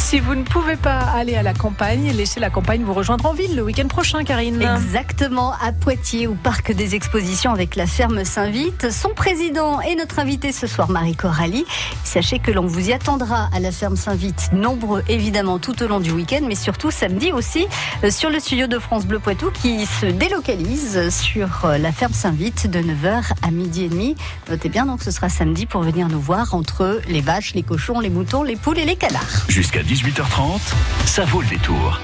Si vous ne pouvez pas aller à la campagne, laissez la campagne vous rejoindre en ville le week-end prochain, Karine. Exactement, à Poitiers, au parc des expositions avec la ferme Saint-Vite. Son président est notre invité ce soir, Marie Coralie. Sachez que l'on vous y attendra à la ferme Saint-Vite, nombreux évidemment tout au long du week-end, mais surtout samedi aussi euh, sur le studio de France Bleu Poitou qui se délocalise sur euh, la ferme Saint-Vite de 9h à midi et demi. Notez bien, donc ce sera samedi pour venir nous voir entre les vaches, les cochons, les moutons, les poules et les canards. Jusqu'à 18h30, ça vaut le détour.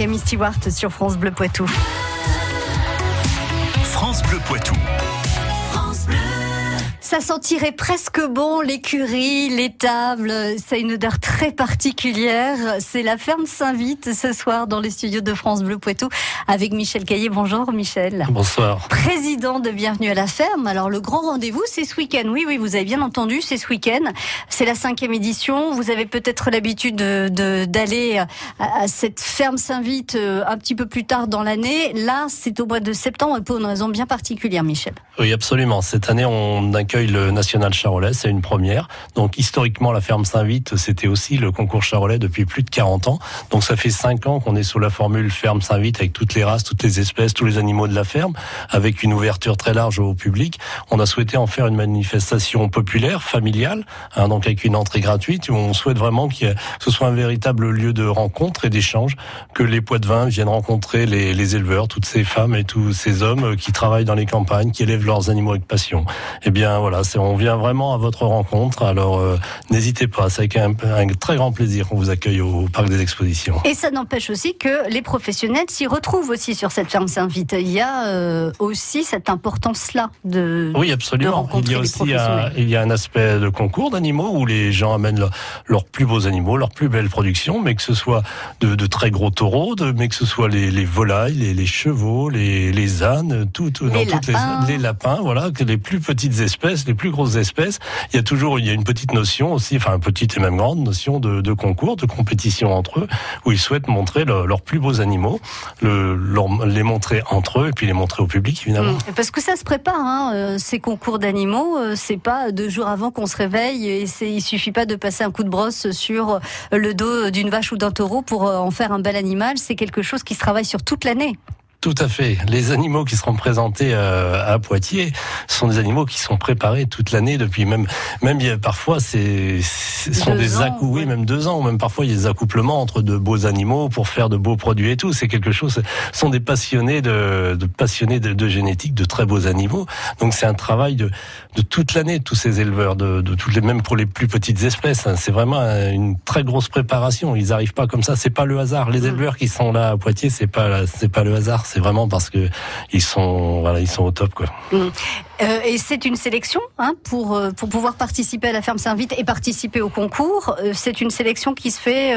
Amy Stewart sur France Bleu Poitou. France Bleu Poitou. Ça sentirait presque bon l'écurie, les tables. C'est une odeur très particulière. C'est la ferme Saint-Vite ce soir dans les studios de France Bleu Poitou avec Michel Caillé. Bonjour Michel. Bonsoir. Président de Bienvenue à la ferme. Alors le grand rendez-vous, c'est ce week-end. Oui, oui, vous avez bien entendu, c'est ce week-end. C'est la cinquième édition. Vous avez peut-être l'habitude de, d'aller à, cette ferme Saint-Vite euh, un petit peu plus tard dans l'année. Là, c'est au mois de septembre pour une raison bien particulière, Michel. Oui, absolument. Cette année, on accueille le National Charolais, c'est une première. Donc historiquement, la ferme Saint-Vite, c'était aussi le concours Charolais depuis plus de 40 ans. Donc ça fait 5 ans qu'on est sous la formule ferme Saint-Vite avec toutes les races, toutes les espèces, tous les animaux de la ferme, avec une ouverture très large au public. On a souhaité en faire une manifestation populaire, familiale, hein, donc avec une entrée gratuite, on souhaite vraiment que ce soit un véritable lieu de rencontre et d'échange, que les poids de vin viennent rencontrer les, les éleveurs, toutes ces femmes et tous ces hommes qui travaillent dans les campagnes, qui élèvent leurs animaux avec passion. Eh bien voilà, on vient vraiment à votre rencontre. Alors euh, n'hésitez pas, c'est avec un, un, très grand plaisir qu'on vous accueille au parc des expositions. Et ça n'empêche aussi que les professionnels s'y retrouvent aussi sur cette ferme Saint-Vite. Il y a euh, aussi cette importance-là de oui absolument. De il y a aussi un, il y a un aspect de concours d'animaux où les gens amènent leurs plus beaux animaux, leurs plus belles productions, mais que ce soit de, de très gros taureaux, de, mais que ce soit les, les volailles, les, les, chevaux, les, les ânes, tout, les, dans lapins. Toutes les, les lapins, voilà, que les plus petites espèces, les plus grosses espèces. Il y a toujours il y a une petite notion aussi, enfin petite et même grande notion de, concours, de compétition entre eux, où ils souhaitent montrer le, leurs plus beaux animaux, les montrer entre eux et puis les montrer au public évidemment. Mmh. Parce que ça se prépare, hein, euh, ces concours d'animaux, euh, c'est pas deux jours avant qu'on se réveille et il suffit pas de passer un coup de brosse sur le dos d'une vache ou d'un taureau pour euh, en faire un bel animal. C'est quelque chose qui se travaille sur toute l'année. Tout à fait. Les animaux qui seront présentés euh, à Poitiers sont des animaux qui sont préparés toute l'année depuis même même parfois c'est sont des accouplements, oui, même deux ans, ou même parfois il y a des accouplements entre de beaux animaux pour faire de beaux produits et tout. C'est quelque chose. Sont des passionnés de, de passionnés de, de, génétique, de très beaux animaux. Donc c'est un travail de de toute l'année de tous ces éleveurs, de, de toutes les même pour les plus petites espèces. C'est vraiment une très grosse préparation. Ils arrivent pas comme ça. C'est pas le hasard. Les éleveurs qui sont là à Poitiers, c'est pas c'est pas le hasard c'est vraiment parce que ils sont au top quoi. Mmh. Euh, et c'est une sélection hein, pour euh, pour pouvoir participer à la ferme Saint-Vite et participer au concours. Euh, c'est une sélection qui se fait.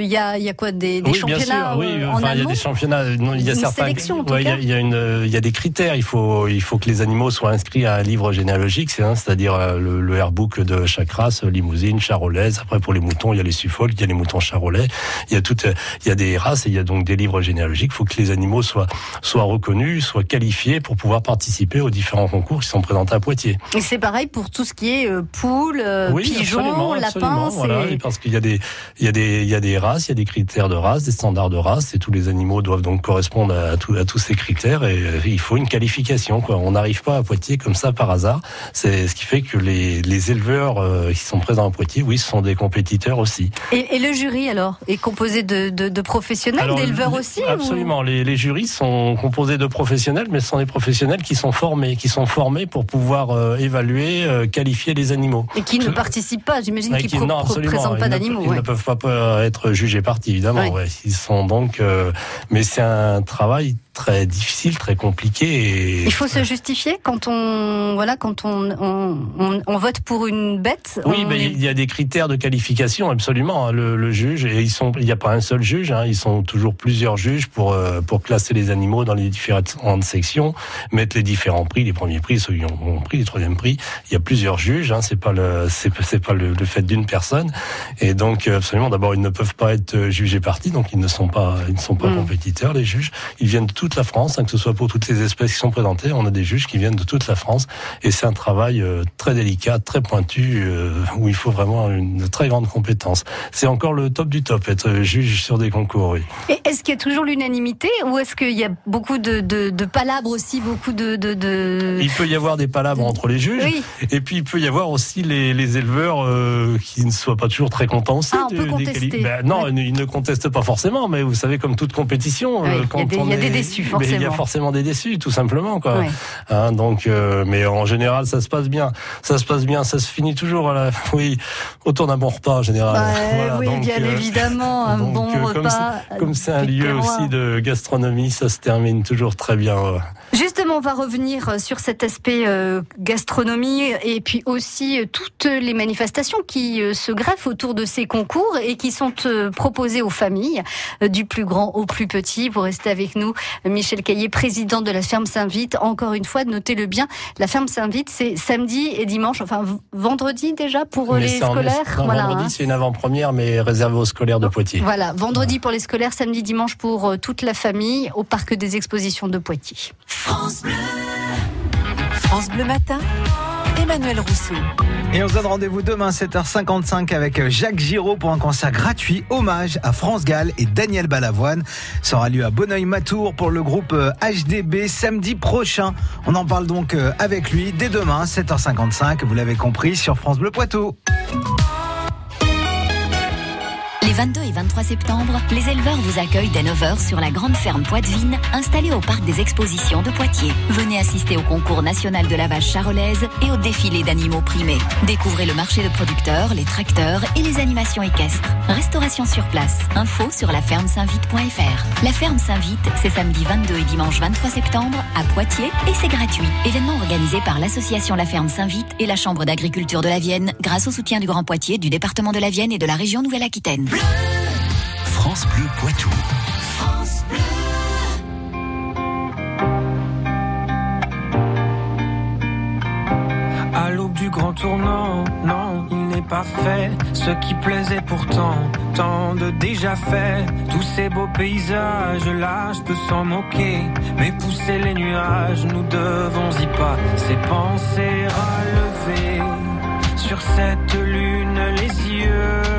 Il y a il y a quoi des, des oui, championnats bien sûr, oui, en enfin, il y a des championnats. Non, il y a une certains. Ouais, il y a, il y a une il y a des critères. Il faut il faut que les animaux soient inscrits à un livre généalogique, c'est hein, c'est-à-dire le, le airbook de chaque race, limousine, charolaise. Après pour les moutons, il y a les Suffolk, il y a les moutons charolais. Il y a toutes il y a des races et il y a donc des livres généalogiques. Il faut que les animaux soient soient reconnus, soient qualifiés pour pouvoir participer aux différents concours sont présentés à Poitiers. Et c'est pareil pour tout ce qui est euh, poules, euh, oui, pigeons, lapins. Voilà, parce qu'il y a des, il y a des, il y a des races, il y a des critères de race, des standards de race, et tous les animaux doivent donc correspondre à, tout, à tous ces critères. Et euh, il faut une qualification. Quoi. On n'arrive pas à Poitiers comme ça par hasard. C'est ce qui fait que les, les éleveurs euh, qui sont présents à Poitiers, oui, ce sont des compétiteurs aussi. Et, et le jury alors est composé de, de, de professionnels, d'éleveurs aussi Absolument. Ou... Les, les jurys sont composés de professionnels, mais ce sont des professionnels qui sont formés, qui sont formés pour pouvoir euh, évaluer, euh, qualifier les animaux. Et qui ne participent pas, j'imagine, qui ne représentent pas d'animaux. Ils, ouais. ne peuvent pas être jugés partis, évidemment. Ouais. Ouais. Ils sont donc, euh, mais c'est un travail très difficile, très compliqué. Et... Il faut se justifier quand on voilà quand on, on, on, on vote pour une bête. Oui, est... il y a des critères de qualification absolument. Le, le juge et ils sont, il n'y a pas un seul juge. Hein, ils sont toujours plusieurs juges pour pour classer les animaux dans les différentes sections, mettre les différents prix, les premiers prix, ceux qui ont pris les troisième prix. Il y a plusieurs juges. Hein, c'est pas le c'est c'est pas le, le fait d'une personne. Et donc absolument, d'abord ils ne peuvent pas être jugés partis, donc ils ne sont pas ils ne sont pas Mm. compétiteurs. Les juges, ils viennent de toute la France, hein, que ce soit pour toutes les espèces qui sont présentées. On a des juges qui viennent de toute la France, et c'est un travail euh, très délicat, très pointu, euh, où il faut vraiment une très grande compétence. C'est encore le top du top, être juge sur des concours. Oui. Et est-ce qu'il y a toujours l'unanimité, ou est-ce qu'il y a beaucoup de, de, de palabres aussi, beaucoup de, de, de... Il peut y avoir des palabres entre les juges, oui. et puis il peut y avoir aussi les, les éleveurs euh, qui ne soient pas toujours très contents aussi. Ah, on de, peut des contester. quali- Ben, non, Ouais. ils ne contestent pas forcément, mais vous savez, comme toute compétition, euh, il y a des- y a déçus, mais Il y a forcément. forcément des déçus, tout simplement, quoi. Ouais. Hein, donc, euh, mais en général, ça se passe bien. Ça se passe bien. Ça se finit toujours, à la, oui, autour d'un bon repas en général. Bah, Voilà, oui, donc, bien euh, évidemment, un donc, bon comme repas. c'est- Comme c'est un lieu aussi de gastronomie, ça se termine toujours très bien. Justement, on va revenir sur cet aspect euh, gastronomie et puis aussi euh, toutes les manifestations qui euh, se greffent autour de ces concours et qui sont euh, proposées aux familles, euh, du plus grand au plus petit. Vous restez avec nous, Michel Caillé, président de la ferme Saint-Vite. Encore une fois, notez-le bien, la ferme Saint-Vite, c'est samedi et dimanche, enfin vendredi déjà pour Mais les scolaires. non, voilà, vendredi, hein. c'est une avant-première, mais réservée aux scolaires de Poitiers. Voilà, vendredi pour les scolaires, samedi, dimanche pour euh, toute la famille au parc des expositions de Poitiers. France Bleu Matin, Emmanuel Rousseau. Et on se donne rendez-vous demain 7h55 avec Jacques Giraud pour un concert gratuit hommage à France Gall et Daniel Balavoine. Ça aura lieu à Bonneuil-Matour pour le groupe HDB samedi prochain. On en parle donc avec lui dès demain 7h55, vous l'avez compris, sur France Bleu Poitou. Les 22 et 23 septembre, les éleveurs vous accueillent dès 9h sur la grande ferme Poitevine, installée au parc des expositions de Poitiers. Venez assister au concours national de la vache charolaise et au défilé d'animaux primés. Découvrez le marché de producteurs, les tracteurs et les animations équestres. Restauration sur place. Info sur la ferme Saint-Vite.fr. La ferme Saint-Vite, c'est samedi 22 et dimanche 23 septembre à Poitiers et c'est gratuit. Événement organisé par l'association La Ferme Saint-Vite et la Chambre d'agriculture de la Vienne grâce au soutien du Grand Poitiers, du département de la Vienne et de la région Nouvelle-Aquitaine. France Bleu Poitou. À l'aube du grand tournant, non, il n'est pas fait. Ce qui plaisait pourtant, tant de déjà fait. Tous ces beaux paysages là, je peux s'en moquer. Mais pousser les nuages, nous devons y pas. Ces pensées relever sur cette lune les yeux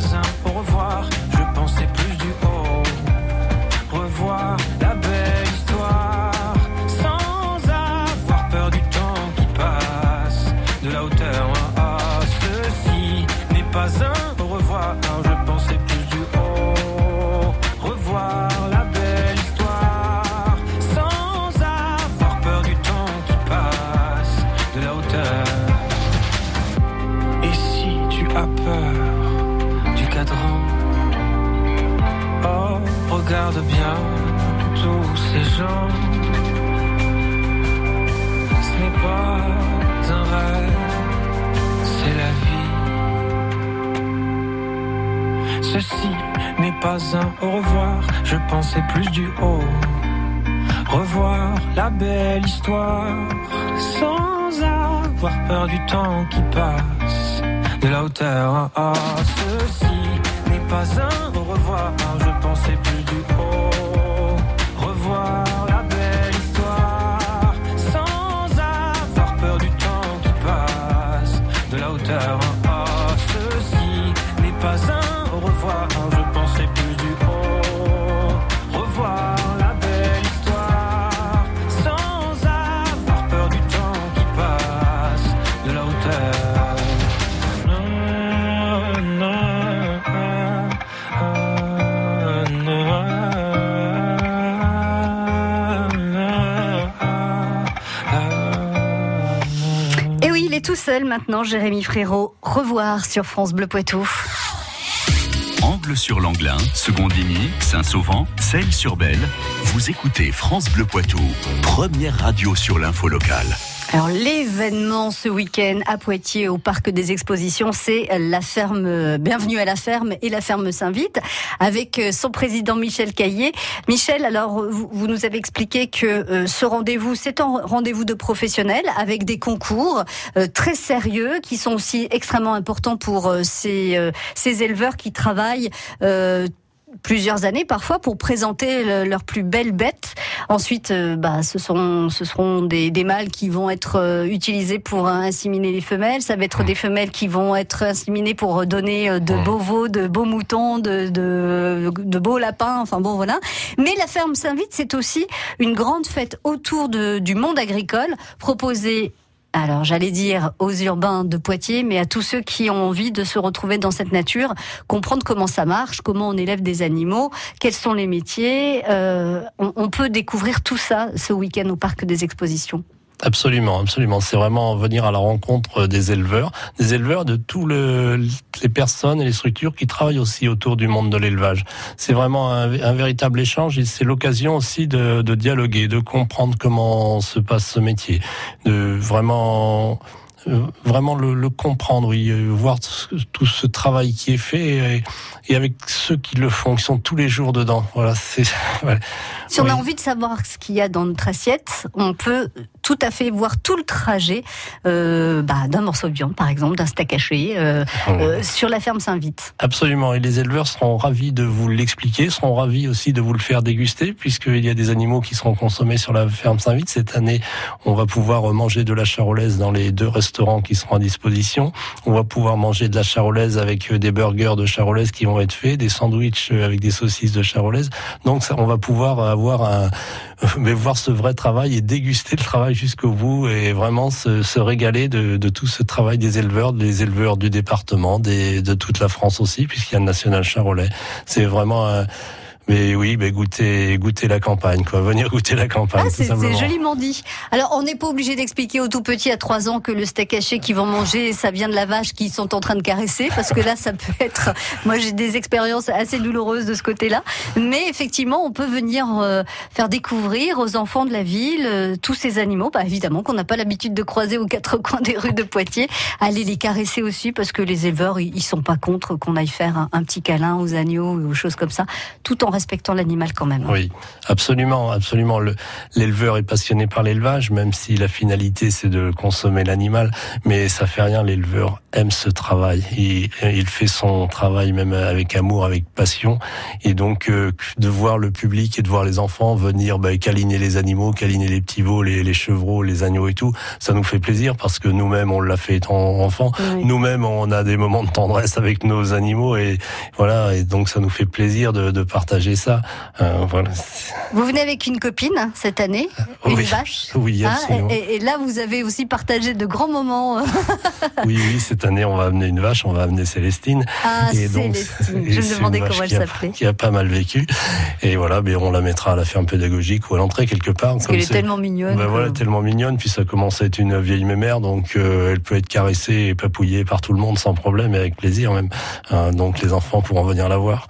n'est un au revoir, je pensais plus du haut. Revoir la belle histoire sans avoir peur du temps qui passe de la hauteur. Ah, ah, ceci n'est pas un au revoir, je pensais plus du haut. Revoir tout seul maintenant, Jérémy Frérot. Revoir sur France Bleu Poitou. Angle sur l'Anglin, Secondigny, Saint-Sauvent, Celles-sur-Belle. Vous écoutez France Bleu Poitou, première radio sur l'info locale. Alors l'événement ce week-end à Poitiers au parc des expositions, c'est la ferme Bienvenue à la ferme et la ferme Saint-Vite avec euh, son président Michel Caillé. Michel, alors vous, nous avez expliqué que euh, ce rendez-vous, c'est un rendez-vous de professionnels avec des concours euh, très sérieux qui sont aussi extrêmement importants pour ces, ces éleveurs qui travaillent plusieurs années parfois pour présenter le- leurs plus belles bêtes. Ensuite, euh, bah, ce, sont, ce seront des, des mâles qui vont être euh, utilisés pour inséminer les femelles. Ça va être des femelles qui vont être inséminées pour donner euh, de beaux veaux, de beaux moutons, de, de, de beaux lapins. Enfin bon, voilà. Mais la ferme Saint-Vite, c'est aussi une grande fête autour de, du monde agricole proposée alors j'allais dire aux urbains de Poitiers, mais à tous ceux qui ont envie de se retrouver dans cette nature, comprendre comment ça marche, comment on élève des animaux, quels sont les métiers. Euh, on, on peut découvrir tout ça ce week-end au parc des expositions. Absolument, absolument. C'est vraiment venir à la rencontre des éleveurs, des éleveurs de tous le, les personnes et les structures qui travaillent aussi autour du monde de l'élevage. C'est vraiment un, un, véritable échange et c'est l'occasion aussi de, de dialoguer, de comprendre comment se passe ce métier, de vraiment euh, vraiment le, le, comprendre, oui, euh, voir tout ce travail qui est fait et, et, avec ceux qui le font, qui sont tous les jours dedans. Voilà, c'est. Ouais. Si on oui. a envie de savoir ce qu'il y a dans notre assiette, on peut tout à fait voir tout le trajet euh, bah, d'un morceau de viande, par exemple, d'un steak haché, euh, mmh. euh, sur la ferme Saint-Vite. Absolument, et les éleveurs seront ravis de vous l'expliquer, seront ravis aussi de vous le faire déguster, puisqu'il y a des animaux qui seront consommés sur la ferme Saint-Vite. Cette année, on va pouvoir manger de la charolaise dans les deux restaurants qui seront à disposition. On va pouvoir manger de la charolaise avec des burgers de charolaise qui vont être faits, des sandwichs avec des saucisses de charolaise. Donc, ça, on va pouvoir avoir un, mais voir ce vrai travail et déguster le travail jusqu'au bout et vraiment se, se régaler de, de, tout ce travail des éleveurs, des éleveurs du département, des, de toute la France aussi, puisqu'il y a le National Charolais. C'est vraiment mais oui, mais goûter, goûter la campagne, quoi. Venir goûter la campagne. Ah, c'est joliment dit. Alors, on n'est pas obligé d'expliquer aux tout petits à 3 ans que le steak haché qu'ils vont manger, ça vient de la vache qu'ils sont en train de caresser, parce que là, ça peut être. Moi, j'ai des expériences assez douloureuses de ce côté-là. Mais effectivement, on peut venir euh, faire découvrir aux enfants de la ville euh, tous ces animaux, bah, évidemment, qu'on n'a pas l'habitude de croiser aux quatre coins des rues de Poitiers. Aller les caresser aussi, parce que les éleveurs, ils sont pas contre qu'on aille faire un, un petit câlin aux agneaux ou aux choses comme ça, tout en respectant l'animal quand même. Oui, absolument, absolument. L'éleveur est passionné par l'élevage, même si la finalité c'est de consommer l'animal, mais ça fait rien. L'éleveur aime ce travail. Il, il, fait son travail même avec amour, avec passion, et donc euh, de voir le public et de voir les enfants venir bah, câliner les animaux, câliner les petits veaux, les, les, chevreaux, les agneaux et tout, ça nous fait plaisir parce que nous-mêmes on l'a fait étant enfant. Oui. Nous-mêmes on a des moments de tendresse avec nos animaux et voilà, et donc ça nous fait plaisir de, de partager ça. Euh, voilà. Vous venez avec une copine hein, cette année, oui. une vache. Oui, absolument. Hein, et, et, là, vous avez aussi partagé de grands moments. oui, oui, cette année, on va amener une vache, on va amener Célestine. Ah, et donc, Célestine. Je me demandais comment elle s'appelait. Qui a pas mal vécu. Et voilà, mais on la mettra à la ferme pédagogique ou à l'entrée quelque part. Parce qu'elle est, est, tellement mignonne. Ben voilà, tellement mignonne. Puis ça commence à être une vieille mémère, donc euh, elle peut être caressée et papouillée par tout le monde sans problème et avec plaisir même. Euh, donc les enfants pourront venir la voir.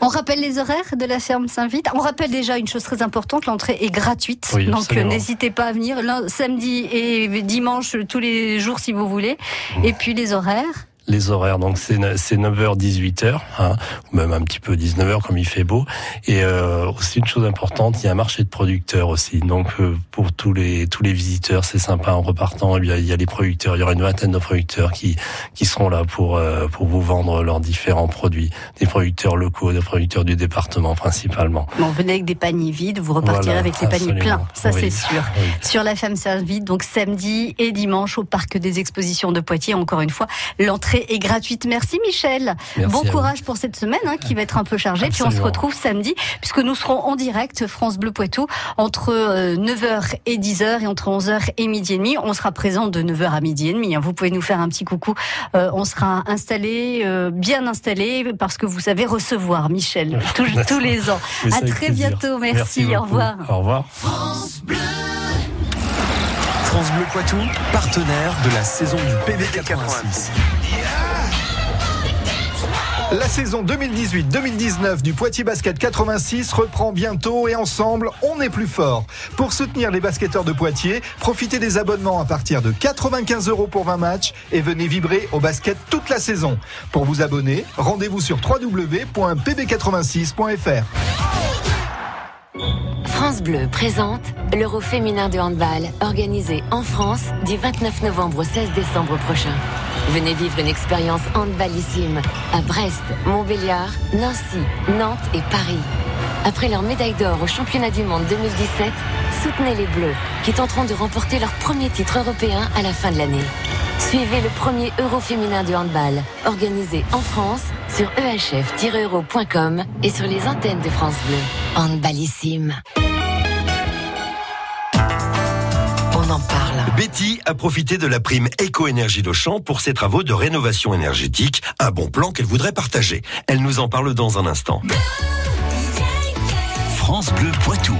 On rappelle les horaires? De la ferme Saint-Vite. On rappelle déjà une chose très importante, l'entrée est gratuite. Oui, donc n'hésitez pas à venir samedi et dimanche tous les jours si vous voulez. Et puis les horaires les horaires. Donc c'est 9h, 18h, hein, ou même un petit peu 19h comme il fait beau. Et euh, aussi une chose importante, il y a un marché de producteurs aussi. Donc euh, pour tous les tous les visiteurs, c'est sympa en repartant. Il y, a, il y a les producteurs, il y aura une vingtaine de producteurs qui qui seront là pour euh, pour vous vendre leurs différents produits. Des producteurs locaux, des producteurs du département principalement. Bon, venez avec des paniers vides, vous repartirez voilà, avec les paniers pleins. Ça oui, c'est sûr. Oui. Sur la femme servite, donc samedi et dimanche au parc des expositions de Poitiers. Encore une fois, l'entrée est gratuite. Merci Michel. Merci bon courage pour cette semaine hein, qui va être un peu chargée. Puis on se retrouve samedi puisque nous serons en direct France Bleu Poitou entre 9h euh, et 10h et entre 11h et midi et demi. On sera présent de 9h à midi et demi. Hein. Vous pouvez nous faire un petit coucou. Euh, on sera installé, euh, bien installé parce que vous savez recevoir Michel tous, tous les ans. à très plaisir. bientôt. Merci. Merci au revoir. Au revoir. France Bleu. France Bleu Poitou, partenaire de la saison du PB 86. La saison 2018-2019 du Poitiers Basket 86 reprend bientôt et ensemble, on est plus fort. Pour soutenir les basketteurs de Poitiers, profitez des abonnements à partir de 95 euros pour 20 matchs et venez vibrer au basket toute la saison. Pour vous abonner, rendez-vous sur www.pb86.fr. France Bleu présente l'Euro féminin de handball organisé en France du 29 novembre au 16 décembre prochain. Venez vivre une expérience handballissime à Brest, Montbéliard, Nancy, Nantes et Paris. Après leur médaille d'or au championnat du monde 2017, soutenez les Bleus qui tenteront de remporter leur premier titre européen à la fin de l'année. Suivez le premier Euro féminin de handball organisé en France sur ehf-euro.com et sur les antennes de France Bleu. Handballissime. monde en parle. Betty a profité de la prime Éco-énergie d'Auchan pour ses travaux de rénovation énergétique, un bon plan qu'elle voudrait partager. Elle nous en parle dans un instant. France Bleu Poitou.